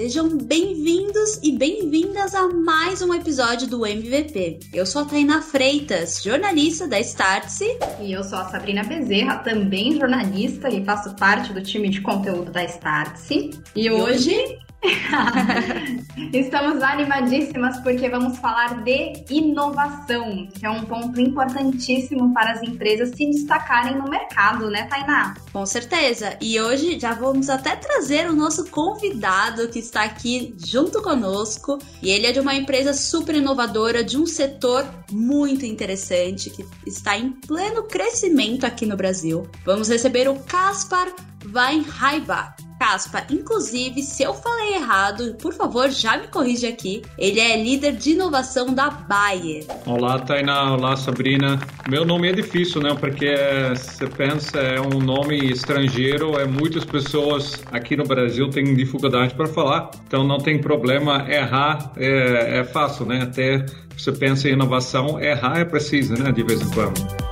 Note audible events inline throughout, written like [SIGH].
Sejam bem-vindos e bem-vindas a mais um episódio do MVP. Eu sou a Tainá Freitas, jornalista da Startse. E eu sou a Sabrina Bezerra, também jornalista e faço parte do time de conteúdo da Startse. E, e hoje, hoje [LAUGHS] Estamos animadíssimas porque vamos falar de inovação, que é um ponto importantíssimo para as empresas se destacarem no mercado, né, Tainá? Com certeza. E hoje já vamos até trazer o nosso convidado que está aqui junto conosco. E ele é de uma empresa super inovadora, de um setor muito interessante, que está em pleno crescimento aqui no Brasil. Vamos receber o Caspar Weinheibach. Caspa, inclusive, se eu falei errado, por favor, já me corrige aqui. Ele é líder de inovação da Bayer. Olá, Tainá. Olá, Sabrina. Meu nome é difícil, né? Porque você pensa, é um nome estrangeiro, é muitas pessoas aqui no Brasil têm dificuldade para falar, então não tem problema errar, é, é fácil, né? Até você pensa em inovação, errar é preciso, né? De vez em quando.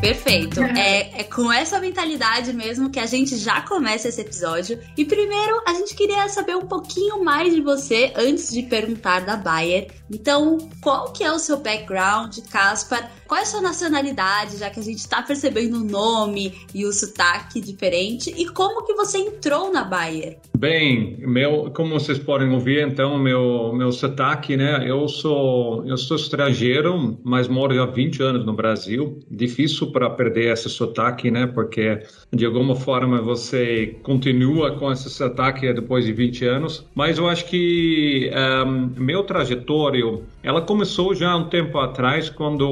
Perfeito. [LAUGHS] É, é com essa mentalidade mesmo que a gente já começa esse episódio. E primeiro, a gente queria saber um pouquinho mais de você antes de perguntar da Bayer. Então, qual que é o seu background, Caspar? Qual é a sua nacionalidade, já que a gente está percebendo o nome e o sotaque diferente? E como que você entrou na Bayer? Bem, meu, como vocês podem ouvir, então, meu, meu sotaque, né? Eu sou, eu sou estrangeiro, mas moro há 20 anos no Brasil. Difícil para perder esse sotaque, né? Porque de alguma forma você continua com esse sotaque depois de 20 anos. Mas eu acho que um, meu trajetório, ela começou já um tempo atrás, quando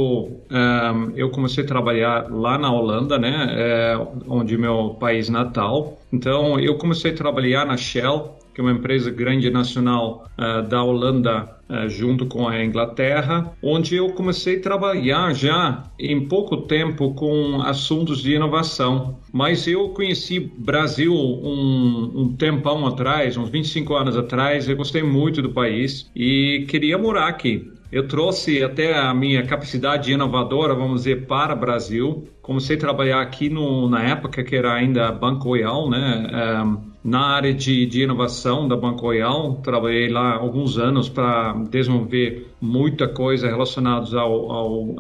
um, eu comecei a trabalhar lá na Holanda, né? É, onde meu país natal. Então eu comecei a trabalhar na Shell que é uma empresa grande nacional uh, da Holanda junto com a Inglaterra, onde eu comecei a trabalhar já em pouco tempo com assuntos de inovação. Mas eu conheci Brasil um, um tempão atrás, uns 25 anos atrás, eu gostei muito do país e queria morar aqui. Eu trouxe até a minha capacidade inovadora, vamos dizer, para o Brasil. Comecei a trabalhar aqui no, na época que era ainda Banco Royal, né? Um, na área de, de inovação da Banco Royal, trabalhei lá alguns anos para desenvolver muita coisa relacionada ao, ao um,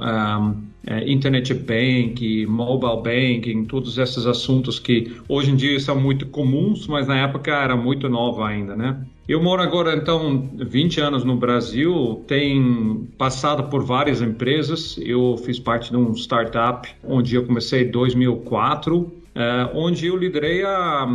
é, Internet Bank, Mobile Banking, todos esses assuntos que hoje em dia são muito comuns, mas na época era muito nova ainda, né? Eu moro agora, então, 20 anos no Brasil, tenho passado por várias empresas. Eu fiz parte de um startup onde eu comecei em 2004 Uh, onde eu liderei a,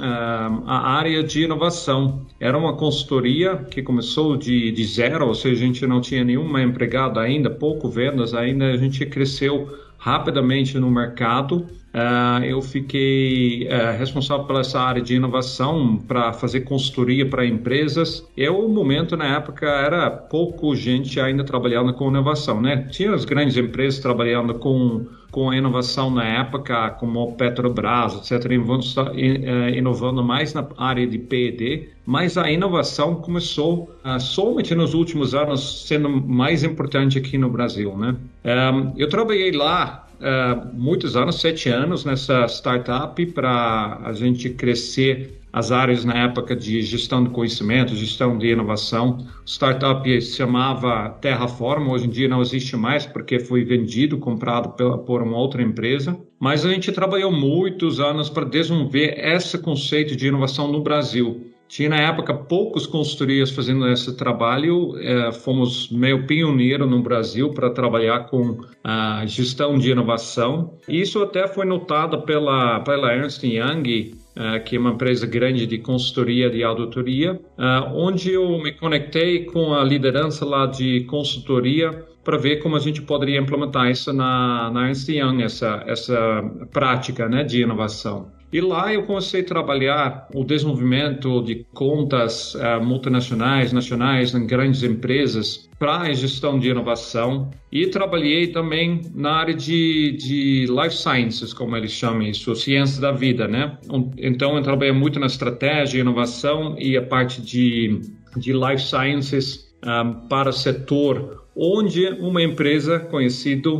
a, a, área de inovação. Era uma consultoria que começou de, de zero, ou seja, a gente não tinha nenhuma empregada ainda, pouco vendas ainda, a gente cresceu rapidamente no mercado. Uh, eu fiquei uh, responsável pela essa área de inovação para fazer consultoria para empresas. E o momento na época era pouco gente ainda trabalhando com inovação, né? Tinha as grandes empresas trabalhando com com a inovação na época, como Petrobras, etc., eh, inovando mais na área de P&D, mas a inovação começou uh, somente nos últimos anos sendo mais importante aqui no Brasil, né? Um, eu trabalhei lá uh, muitos anos, sete anos nessa startup para a gente crescer as áreas na época de gestão de conhecimento, gestão de inovação. O startup se chamava Terraform, hoje em dia não existe mais porque foi vendido, comprado por uma outra empresa. Mas a gente trabalhou muitos anos para desenvolver esse conceito de inovação no Brasil. Tinha na época poucos consultorias fazendo esse trabalho, é, fomos meio pioneiro no Brasil para trabalhar com a gestão de inovação. Isso até foi notado pela, pela Ernst Young, que é uma empresa grande de consultoria de auditoria, é, onde eu me conectei com a liderança lá de consultoria para ver como a gente poderia implementar isso na, na Ernst Young, essa, essa prática né, de inovação. E lá eu comecei a trabalhar o desenvolvimento de contas uh, multinacionais, nacionais, em grandes empresas para a gestão de inovação e trabalhei também na área de, de life sciences, como eles chamam isso, ciências da vida, né? Então eu trabalhei muito na estratégia, inovação e a parte de, de life sciences um, ah, para o setor onde uma empresa conhecida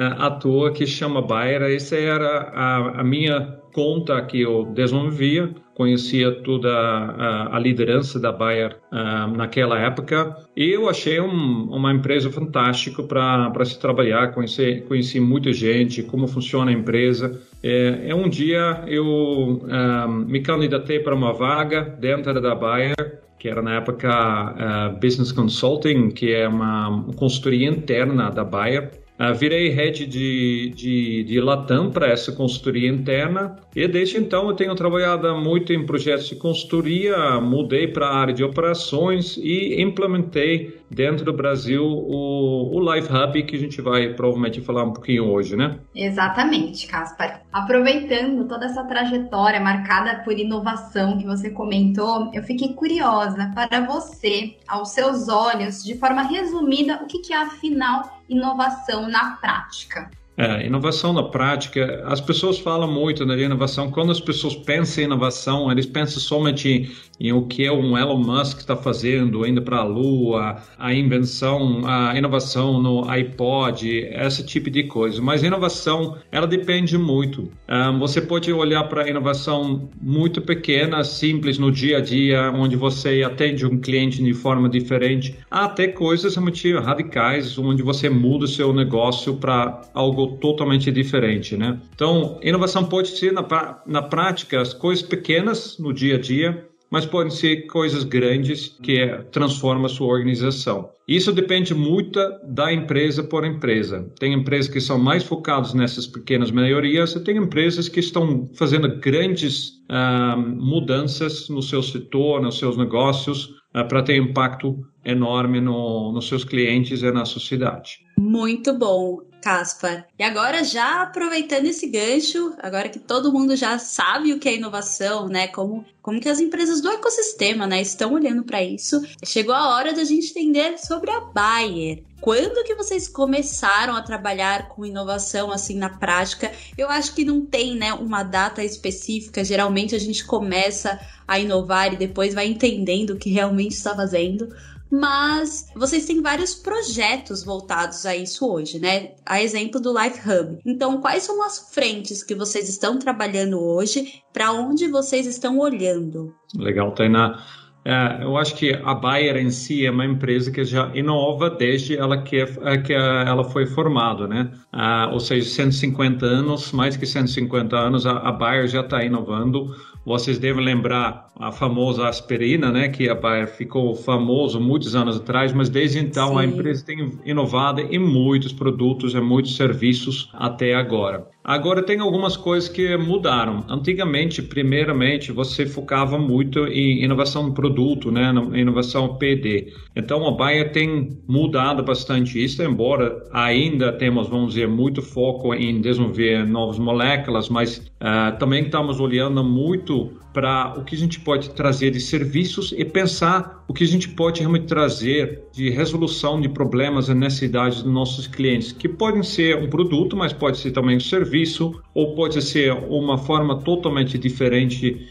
uh, atua que chama Bayer. Essa era a, a minha conta que eu desenvolvia conhecia toda a, a liderança da Bayer uh, naquela época e eu achei um, uma empresa fantástica para se trabalhar, conheci, conheci muita gente, como funciona a empresa. É, é um dia eu uh, me candidatei para uma vaga dentro da Bayer que era na época uh, Business Consulting, que é uma consultoria interna da Bayer. Uh, virei head de, de, de Latam para essa consultoria interna e desde então eu tenho trabalhado muito em projetos de consultoria, mudei para a área de operações e implementei dentro do Brasil o, o Live Hub que a gente vai provavelmente falar um pouquinho hoje, né? Exatamente, Caspar. Aproveitando toda essa trajetória marcada por inovação que você comentou, eu fiquei curiosa para você, aos seus olhos, de forma resumida, o que é afinal inovação na prática? É, inovação na prática, as pessoas falam muito né, de inovação. Quando as pessoas pensam em inovação, eles pensam somente em o que o Elon Musk está fazendo, indo para a Lua, a invenção, a inovação no iPod, esse tipo de coisa. Mas inovação, ela depende muito. Um, você pode olhar para inovação muito pequena, simples no dia a dia, onde você atende um cliente de forma diferente, até coisas realmente radicais, onde você muda o seu negócio para algo totalmente diferente, né? Então, inovação pode ser na, na prática as coisas pequenas no dia a dia, mas podem ser coisas grandes que é, transformam a sua organização. Isso depende muito da empresa por empresa. Tem empresas que são mais focadas nessas pequenas melhorias e tem empresas que estão fazendo grandes uh, mudanças no seu setor, nos seus negócios, uh, para ter impacto enorme no, nos seus clientes e na sociedade. Muito bom. Caspar. E agora, já aproveitando esse gancho, agora que todo mundo já sabe o que é inovação, né? Como, como que as empresas do ecossistema né, estão olhando para isso, chegou a hora da gente entender sobre a Bayer. Quando que vocês começaram a trabalhar com inovação assim na prática? Eu acho que não tem, né, uma data específica. Geralmente a gente começa a inovar e depois vai entendendo o que realmente está fazendo mas vocês têm vários projetos voltados a isso hoje, né? A exemplo do Life Hub. Então, quais são as frentes que vocês estão trabalhando hoje? Para onde vocês estão olhando? Legal, Tainá. É, eu acho que a Bayer em si é uma empresa que já inova desde ela que, é, que ela foi formada, né? Ah, ou seja, 150 anos, mais que 150 anos, a, a Bayer já está inovando vocês devem lembrar a famosa aspirina, né, que ficou famoso muitos anos atrás, mas desde então Sim. a empresa tem inovado em muitos produtos, em muitos serviços até agora. Agora tem algumas coisas que mudaram. Antigamente, primeiramente, você focava muito em inovação de produto, né, inovação PD. Então a Bayer tem mudado bastante isso, embora ainda temos, vamos dizer, muito foco em desenvolver novas moléculas, mas uh, também estamos olhando muito para o que a gente pode trazer de serviços e pensar o que a gente pode realmente trazer de resolução de problemas e necessidades dos nossos clientes, que podem ser um produto, mas pode ser também um serviço, ou pode ser uma forma totalmente diferente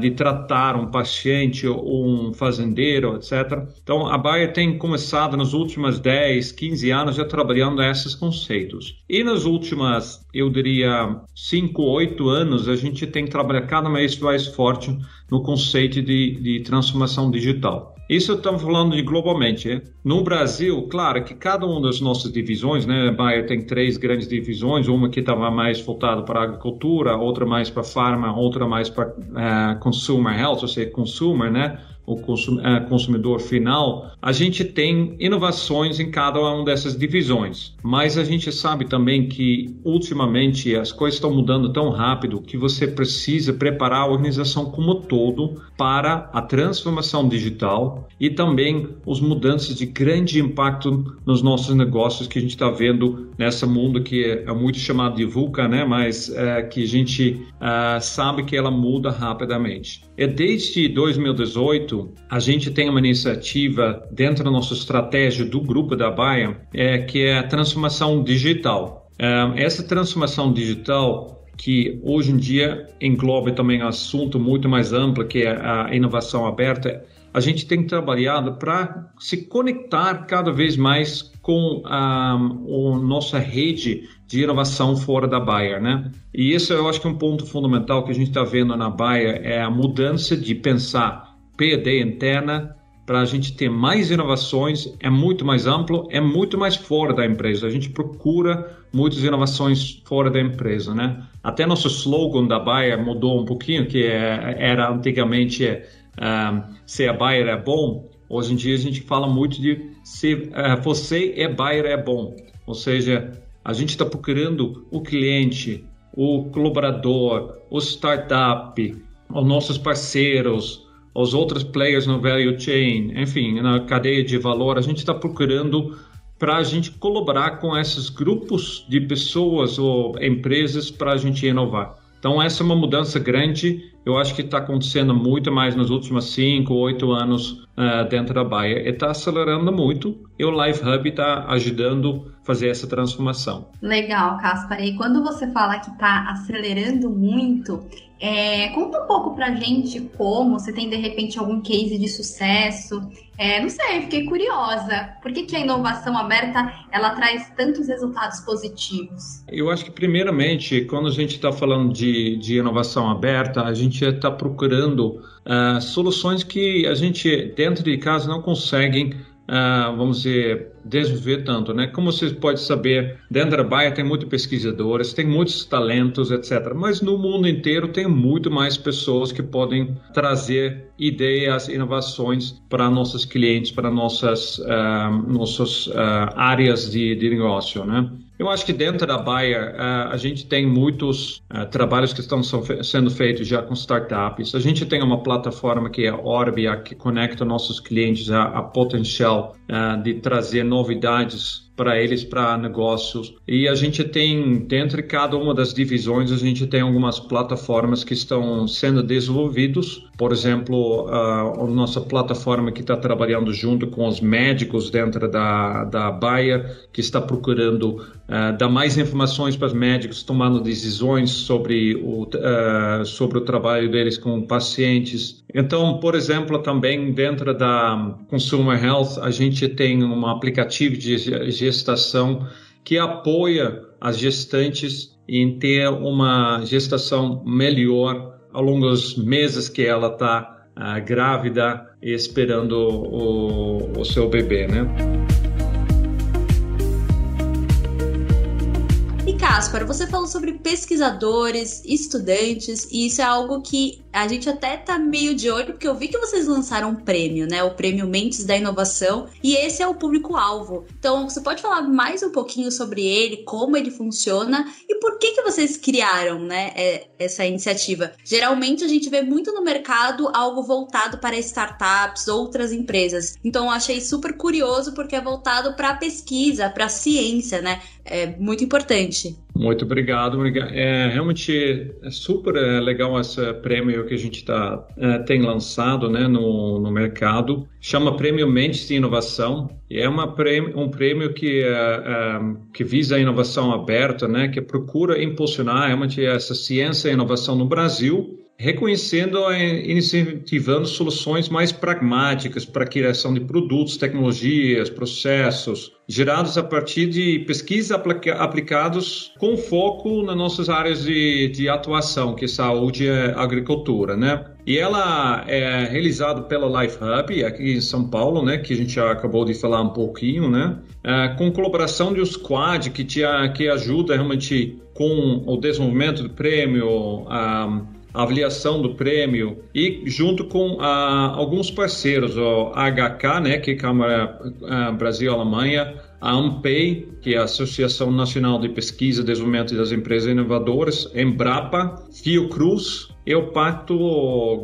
de tratar um paciente ou um fazendeiro, etc. Então, a Bayer tem começado nos últimos 10, 15 anos já trabalhando esses conceitos. E nas últimas, eu diria, 5, 8 anos, a gente tem trabalhado cada vez mais forte no conceito de, de transformação digital. Isso estamos falando de globalmente. Né? No Brasil, claro que cada uma das nossas divisões, né, a Bayer tem três grandes divisões, uma que estava mais voltada para a agricultura, outra mais para farma, outra mais para uh, consumer health, ou seja, consumer, né? O é, consumidor final, a gente tem inovações em cada uma dessas divisões. Mas a gente sabe também que ultimamente as coisas estão mudando tão rápido que você precisa preparar a organização como todo para a transformação digital e também os mudanças de grande impacto nos nossos negócios que a gente está vendo nessa mundo que é muito chamado de VUCA, né? Mas é, que a gente é, sabe que ela muda rapidamente. É desde 2018 a gente tem uma iniciativa dentro da nossa estratégia do grupo da Baia, é, que é a transformação digital. É, essa transformação digital que hoje em dia engloba também um assunto muito mais amplo, que é a inovação aberta, a gente tem trabalhado para se conectar cada vez mais com a, a nossa rede de inovação fora da Bayer, né? E isso eu acho que é um ponto fundamental que a gente está vendo na Bayer é a mudança de pensar P&D interna para a gente ter mais inovações, é muito mais amplo, é muito mais fora da empresa. A gente procura muitas inovações fora da empresa, né? Até nosso slogan da Bayer mudou um pouquinho, que é, era antigamente é, um, se a Bayer é bom, hoje em dia a gente fala muito de se uh, você é Bayer é bom. Ou seja, a gente está procurando o cliente, o colaborador, o startup, os nossos parceiros, os outros players no value chain, enfim, na cadeia de valor, a gente está procurando para a gente colaborar com esses grupos de pessoas ou empresas para a gente inovar. Então, essa é uma mudança grande. Eu acho que está acontecendo muito mais nos últimos cinco, oito anos uh, dentro da Baia. E está acelerando muito. E o Live Hub está ajudando fazer essa transformação. Legal, Caspar. E quando você fala que está acelerando muito, é, conta um pouco pra gente como, você tem de repente algum case de sucesso. É, não sei, fiquei curiosa. Por que, que a inovação aberta ela traz tantos resultados positivos? Eu acho que primeiramente, quando a gente está falando de, de inovação aberta, a gente está procurando uh, soluções que a gente dentro de casa não conseguem uh, vamos dizer, desenvolver tanto, né? Como vocês podem saber, dentro da Baia tem muitos pesquisadores, tem muitos talentos, etc. Mas no mundo inteiro tem muito mais pessoas que podem trazer ideias, inovações para nossos clientes, para nossas, uh, nossas uh, áreas de, de negócio, né? Eu acho que dentro da Bayer uh, a gente tem muitos uh, trabalhos que estão sendo feitos já com startups. A gente tem uma plataforma que é a Orbia, que conecta nossos clientes a, a potencial uh, de trazer novidades para eles, para negócios. E a gente tem, dentro de cada uma das divisões, a gente tem algumas plataformas que estão sendo desenvolvidos. Por exemplo, a, nossa plataforma que está trabalhando junto com os médicos dentro da, da Bayer, que está procurando uh, dar mais informações para os médicos tomando decisões sobre o, uh, sobre o trabalho deles com pacientes. Então, por exemplo, também dentro da Consumer Health, a gente tem um aplicativo de gestação que apoia as gestantes em ter uma gestação melhor ao longo dos meses que ela está ah, grávida e esperando o, o seu bebê, né? Caspar, você falou sobre pesquisadores, estudantes, e isso é algo que a gente até tá meio de olho, porque eu vi que vocês lançaram um prêmio, né? O prêmio Mentes da Inovação, e esse é o público-alvo. Então, você pode falar mais um pouquinho sobre ele, como ele funciona e por que, que vocês criaram, né, é, essa iniciativa? Geralmente a gente vê muito no mercado algo voltado para startups, outras empresas. Então, eu achei super curioso porque é voltado para pesquisa, para ciência, né? É muito importante. Muito obrigado. É realmente é super é, legal esse prêmio que a gente tá, é, tem lançado né, no, no mercado. Chama Prêmio Mentes de Inovação e é uma prêmio, um prêmio que, é, é, que visa a inovação aberta, né, que procura impulsionar realmente essa ciência e inovação no Brasil reconhecendo e incentivando soluções mais pragmáticas para a criação de produtos, tecnologias, processos, gerados a partir de pesquisas aplica aplicados com foco nas nossas áreas de, de atuação, que é saúde e agricultura, né? E ela é realizada pela Life Hub, aqui em São Paulo, né, que a gente já acabou de falar um pouquinho, né, é, com colaboração de Squad, que, te, que ajuda realmente com o desenvolvimento do prêmio, a, a avaliação do prêmio e junto com ah, alguns parceiros, o HK, né, que é a Câmara ah, Brasil-Alemanha, a AMPEI, que é a Associação Nacional de Pesquisa e Desenvolvimento das Empresas Inovadoras, Embrapa, Fiocruz e o Pacto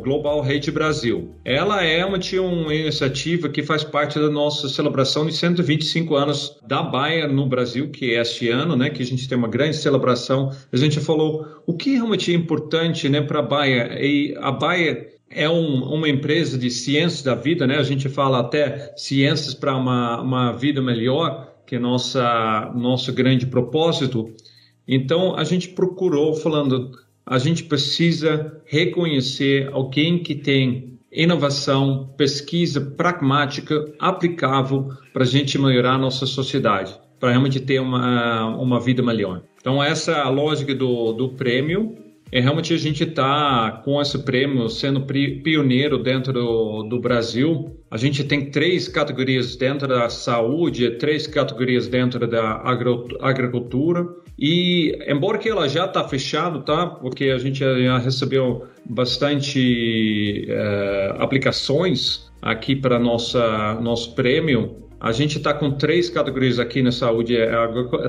Global Rede Brasil. Ela é uma, uma iniciativa que faz parte da nossa celebração de 125 anos da Baia no Brasil, que é este ano, né, que a gente tem uma grande celebração. A gente falou o que realmente é importante né, para a Baia. E a Baia é um, uma empresa de ciências da vida, né? A gente fala até ciências para uma, uma vida melhor, que é nossa nosso grande propósito. Então a gente procurou falando, a gente precisa reconhecer alguém que tem inovação, pesquisa pragmática, aplicável para a gente melhorar a nossa sociedade, para realmente ter uma, uma vida melhor. Então, essa é a lógica do, do prêmio. É realmente a gente está com esse prêmio sendo pioneiro dentro do, do, Brasil. A gente tem três categorias dentro da saúde, três categorias dentro da agricultura. E embora que ela já está fechado, tá? Porque a gente já recebeu bastante uh, aplicações aqui para nossa nosso prêmio. A gente está com três categorias aqui na saúde, é,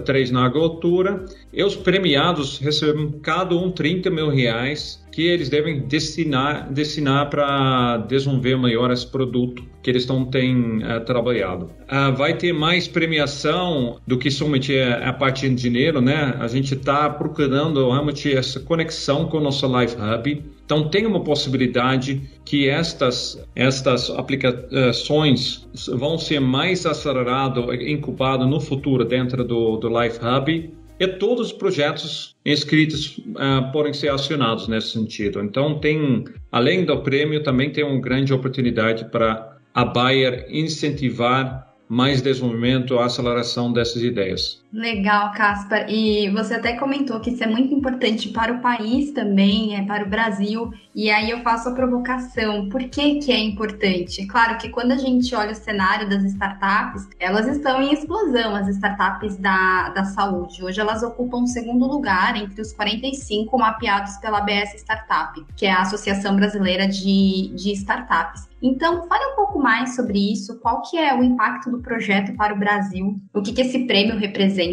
três na agricultura. E os premiados recebem cada um 30 mil reais que eles devem destinar, destinar para desenvolver melhor esse produto que eles estão têm uh, trabalhado. Uh, vai ter mais premiação do que somente a, a parte de dinheiro, né? A gente está procurando realmente essa conexão com o nosso Life Hub. Então tem uma possibilidade que estas estas aplicações vão ser mais aceleradas, incubadas no futuro dentro do, do Life Hub e todos os projetos inscritos uh, podem ser acionados nesse sentido. Então, tem, além do prêmio, também tem uma grande oportunidade para a Bayer incentivar mais desenvolvimento, aceleração dessas ideias. Legal, Caspar. E você até comentou que isso é muito importante para o país também, é para o Brasil. E aí eu faço a provocação. Por que, que é importante? Claro que quando a gente olha o cenário das startups, elas estão em explosão, as startups da, da saúde. Hoje elas ocupam o segundo lugar entre os 45 mapeados pela ABS Startup, que é a Associação Brasileira de, de Startups. Então, fale um pouco mais sobre isso, qual que é o impacto do projeto para o Brasil, o que, que esse prêmio representa.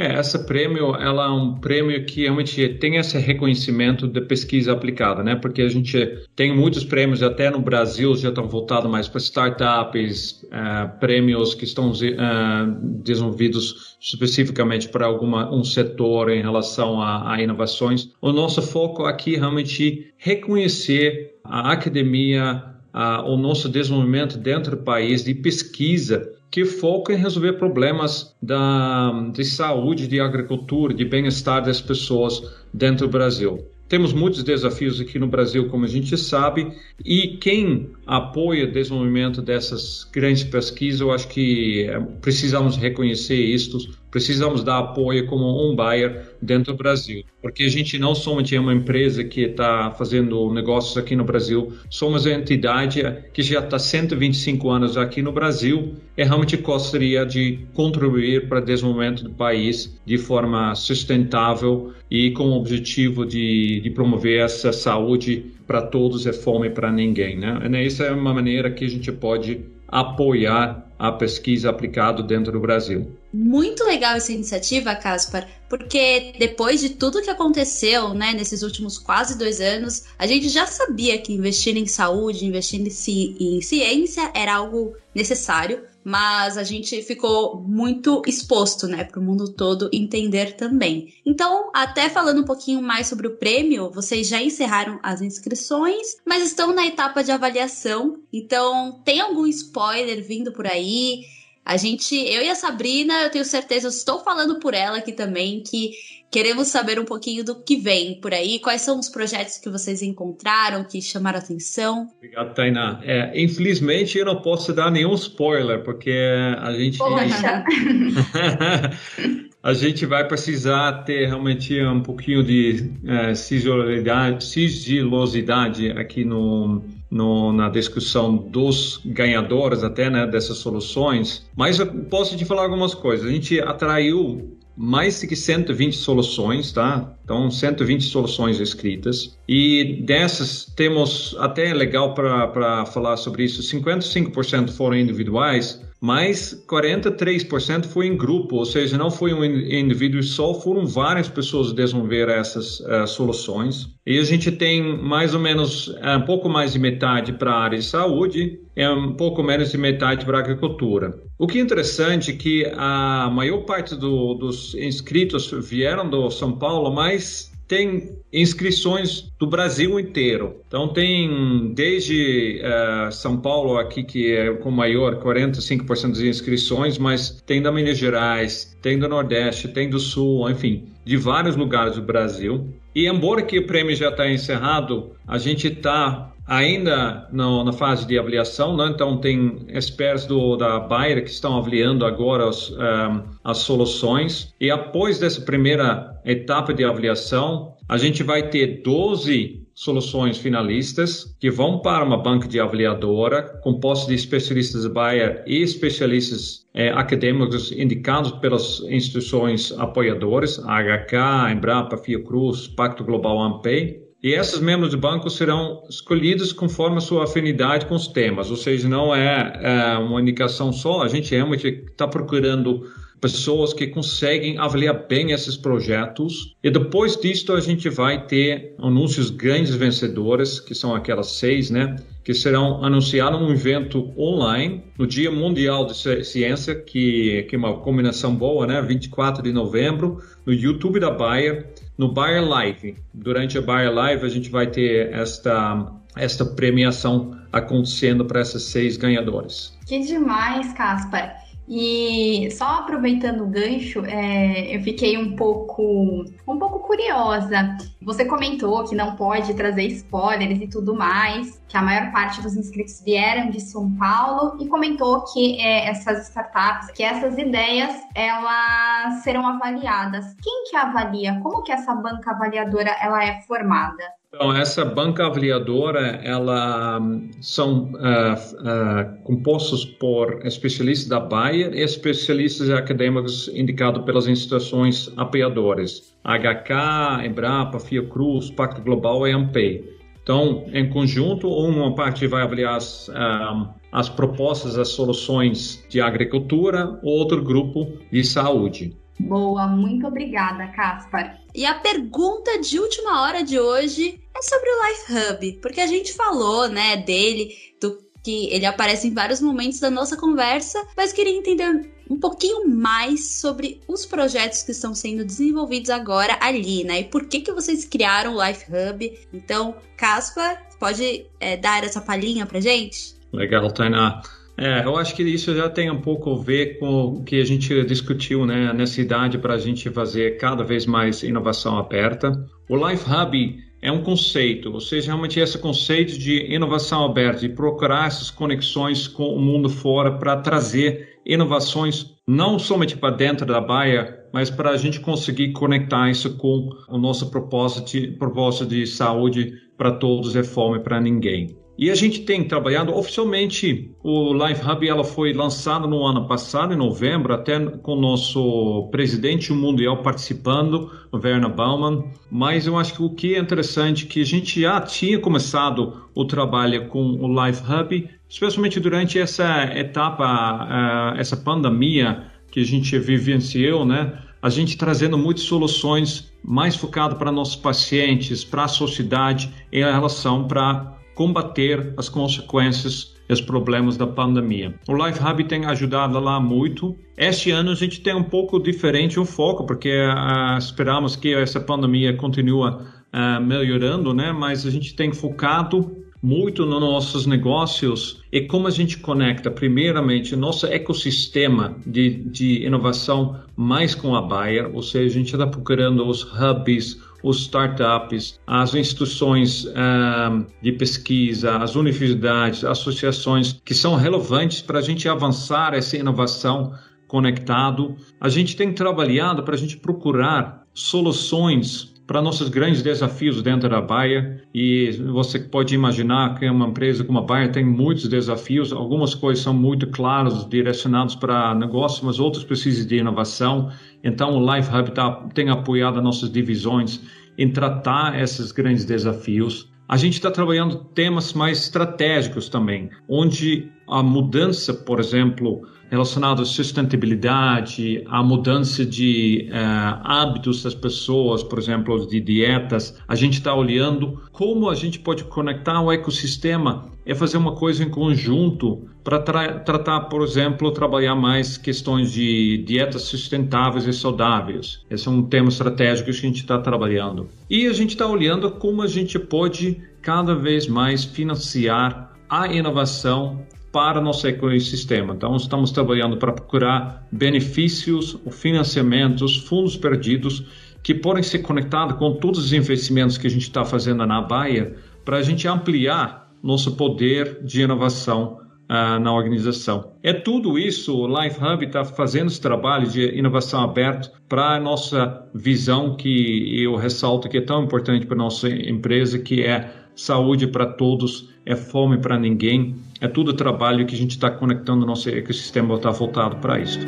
É, essa prêmio, ela é um prêmio que realmente tem esse reconhecimento da pesquisa aplicada, né? Porque a gente tem muitos prêmios, até no Brasil, já estão voltados mais para startups, uh, prêmios que estão uh, desenvolvidos especificamente para alguma um setor em relação a, a inovações. O nosso foco aqui é realmente reconhecer a academia, a, o nosso desenvolvimento dentro do país de pesquisa que foca em resolver problemas da, de saúde, de agricultura, de bem-estar das pessoas dentro do Brasil. Temos muitos desafios aqui no Brasil, como a gente sabe, e quem apoia o desenvolvimento dessas grandes pesquisas, eu acho que eh, precisamos reconhecer isto, precisamos dar apoio como um buyer dentro do Brasil, porque a gente não somente é uma empresa que está fazendo negócios aqui no Brasil, somos a entidade que já está 125 anos aqui no Brasil e realmente gostaria de contribuir para o desenvolvimento do país de forma sustentável e com o objetivo de, de promover essa saúde para todos e fome para ninguém. Né? Essa é uma maneira que a gente pode apoiar a pesquisa aplicada dentro do Brasil. Muito legal essa iniciativa, Caspar, porque depois de tudo que aconteceu né, nesses últimos quase dois anos, a gente já sabia que investir em saúde, investir em, ci em ciência era algo necessário, mas a gente ficou muito exposto, né, para o mundo todo entender também. Então, até falando um pouquinho mais sobre o prêmio, vocês já encerraram as inscrições, mas estão na etapa de avaliação. Então, tem algum spoiler vindo por aí? A gente, eu e a Sabrina, eu tenho certeza, eu estou falando por ela aqui também, que queremos saber um pouquinho do que vem por aí, quais são os projetos que vocês encontraram, que chamaram a atenção. Obrigado, Tainá. É, infelizmente, eu não posso dar nenhum spoiler, porque a gente. Poxa. [LAUGHS] a gente vai precisar ter realmente um pouquinho de é, sigilosidade, sigilosidade aqui no no, na discussão dos ganhadores até né, dessas soluções, mas eu posso te falar algumas coisas. A gente atraiu mais de 120 soluções, tá? Então, 120 soluções escritas. E dessas, temos, até é legal para falar sobre isso, 55% foram individuais, mas 43% foi em grupo, ou seja, não foi um indivíduo só, foram várias pessoas desenvolver essas uh, soluções. E a gente tem mais ou menos uh, um pouco mais de metade para a área de saúde e um pouco menos de metade para a agricultura. O que é interessante é que a maior parte do, dos inscritos vieram do São Paulo, mas tem inscrições do Brasil inteiro. Então tem desde uh, São Paulo aqui que é com maior 45% das inscrições, mas tem da Minas Gerais, tem do Nordeste, tem do Sul, enfim, de vários lugares do Brasil. E embora que o prêmio já está encerrado, a gente está ainda no, na fase de avaliação, né? então tem experts do, da Bayer que estão avaliando agora um, as soluções e após dessa primeira etapa de avaliação, a gente vai ter 12 soluções finalistas que vão para uma banca de avaliadora composta de especialistas Bayer e especialistas eh, acadêmicos indicados pelas instituições apoiadoras, HK, Embrapa, Fiocruz, Pacto Global AMPEI, e esses membros do banco serão escolhidos conforme a sua afinidade com os temas, ou seja, não é, é uma indicação só, a gente realmente está procurando pessoas que conseguem avaliar bem esses projetos. E depois disto, a gente vai ter anúncios grandes vencedores, que são aquelas seis, né? Que serão anunciados num evento online no Dia Mundial de Ciência, que, que é uma combinação boa, né? 24 de novembro, no YouTube da Bayer no Bayer Live. Durante a Bayer Live, a gente vai ter esta, esta premiação acontecendo para esses seis ganhadores. Que demais, Caspar! E só aproveitando o gancho, é, eu fiquei um pouco, um pouco curiosa. Você comentou que não pode trazer spoilers e tudo mais, que a maior parte dos inscritos vieram de São Paulo e comentou que é, essas startups, que essas ideias, elas serão avaliadas. Quem que avalia? Como que essa banca avaliadora ela é formada? Então, essa banca avaliadora, ela são uh, uh, compostos por especialistas da Bayer e especialistas acadêmicos indicados pelas instituições apoiadoras, HK, Embrapa, Fiocruz, Pacto Global e AMPEI. Então, em conjunto, uma parte vai avaliar as, uh, as propostas, as soluções de agricultura, outro grupo de saúde. Boa, muito obrigada, Caspar. E a pergunta de última hora de hoje é sobre o Life Hub, porque a gente falou, né, dele, do que ele aparece em vários momentos da nossa conversa, mas queria entender um pouquinho mais sobre os projetos que estão sendo desenvolvidos agora ali, né? E por que que vocês criaram o Life Hub? Então, Caspar, pode é, dar essa palhinha pra gente? Legal, Tainá. É, eu acho que isso já tem um pouco a ver com o que a gente discutiu, né? A necessidade para a gente fazer cada vez mais inovação aberta. O Life Hub é um conceito, ou seja, realmente esse conceito de inovação aberta, de procurar essas conexões com o mundo fora para trazer inovações não somente para dentro da Baia, mas para a gente conseguir conectar isso com o nosso propósito de, propósito de saúde para todos e fome para ninguém. E a gente tem trabalhado oficialmente o Life Hub, ela foi lançada no ano passado, em novembro, até com o nosso presidente mundial participando, Werner Baumann. Mas eu acho que o que é interessante é que a gente já tinha começado o trabalho com o Life Hub, especialmente durante essa etapa, uh, essa pandemia que a gente vivenciou, né? A gente trazendo muitas soluções mais focadas para nossos pacientes, para a sociedade, em relação para combater as consequências e os problemas da pandemia. O Life Hub tem ajudado lá muito. Este ano a gente tem um pouco diferente o foco, porque uh, esperamos que essa pandemia continue uh, melhorando, né? Mas a gente tem focado muito nos nossos negócios e como a gente conecta, primeiramente, nosso ecossistema de, de inovação mais com a Bayer, ou seja, a gente está procurando os hubs, os startups, as instituições um, de pesquisa, as universidades, associações que são relevantes para a gente avançar essa inovação conectado. A gente tem trabalhado para a gente procurar soluções para nossos grandes desafios dentro da Baia e você pode imaginar que uma empresa como a Baia tem muitos desafios, algumas coisas são muito claras, direcionadas para negócio, mas outras precisam de inovação. Então o Life Hub tá, tem apoiado nossas divisões em tratar esses grandes desafios. A gente está trabalhando temas mais estratégicos também, onde a mudança, por exemplo, relacionado à sustentabilidade, à mudança de uh, hábitos das pessoas, por exemplo, de dietas. A gente está olhando como a gente pode conectar o ecossistema e fazer uma coisa em conjunto para tra tratar, por exemplo, trabalhar mais questões de dietas sustentáveis e saudáveis. Esse é um tema estratégico que a gente está trabalhando. E a gente está olhando como a gente pode cada vez mais financiar a inovação para nosso ecossistema. Então, estamos trabalhando para procurar benefícios, financiamentos, fundos perdidos que podem ser conectados com todos os investimentos que a gente está fazendo na Baia para a gente ampliar nosso poder de inovação uh, na organização. É tudo isso, o Life Hub está fazendo esse trabalho de inovação aberto para a nossa visão que eu ressalto que é tão importante para a nossa empresa, que é saúde para todos, é fome para ninguém, é tudo trabalho que a gente está conectando o nosso ecossistema está voltado para isso.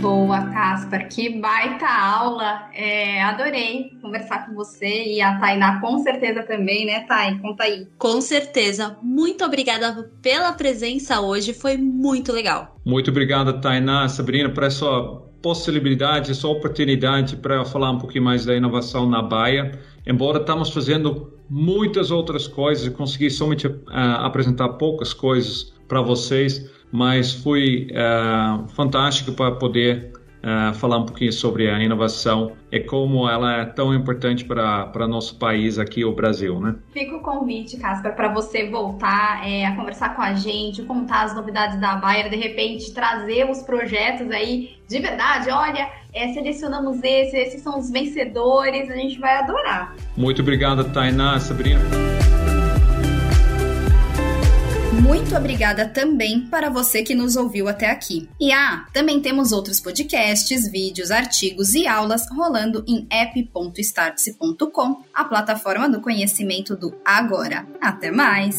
Boa, Caspar, que baita aula. É, adorei conversar com você e a Tainá com certeza também, né, Thay? Conta aí. Com certeza. Muito obrigada pela presença hoje, foi muito legal. Muito obrigada, Tainá, Sabrina, por essa possibilidade, essa oportunidade para falar um pouquinho mais da inovação na Baia. Embora estamos fazendo muitas outras coisas, consegui somente uh, apresentar poucas coisas para vocês mas foi uh, fantástico para poder uh, falar um pouquinho sobre a inovação e como ela é tão importante para nosso país aqui, o Brasil, né? Fica o convite, Casper, para você voltar é, a conversar com a gente, contar as novidades da Bayer, de repente trazer os projetos aí de verdade. Olha, é, selecionamos esses, esses são os vencedores, a gente vai adorar. Muito obrigado, Tainá, Sabrina. Muito obrigada também para você que nos ouviu até aqui. E ah, também temos outros podcasts, vídeos, artigos e aulas rolando em app.startse.com, a plataforma do conhecimento do agora. Até mais!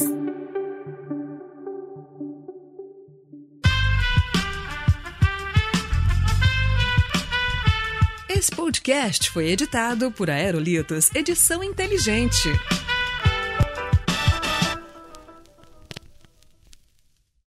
Esse podcast foi editado por Aerolitos Edição Inteligente.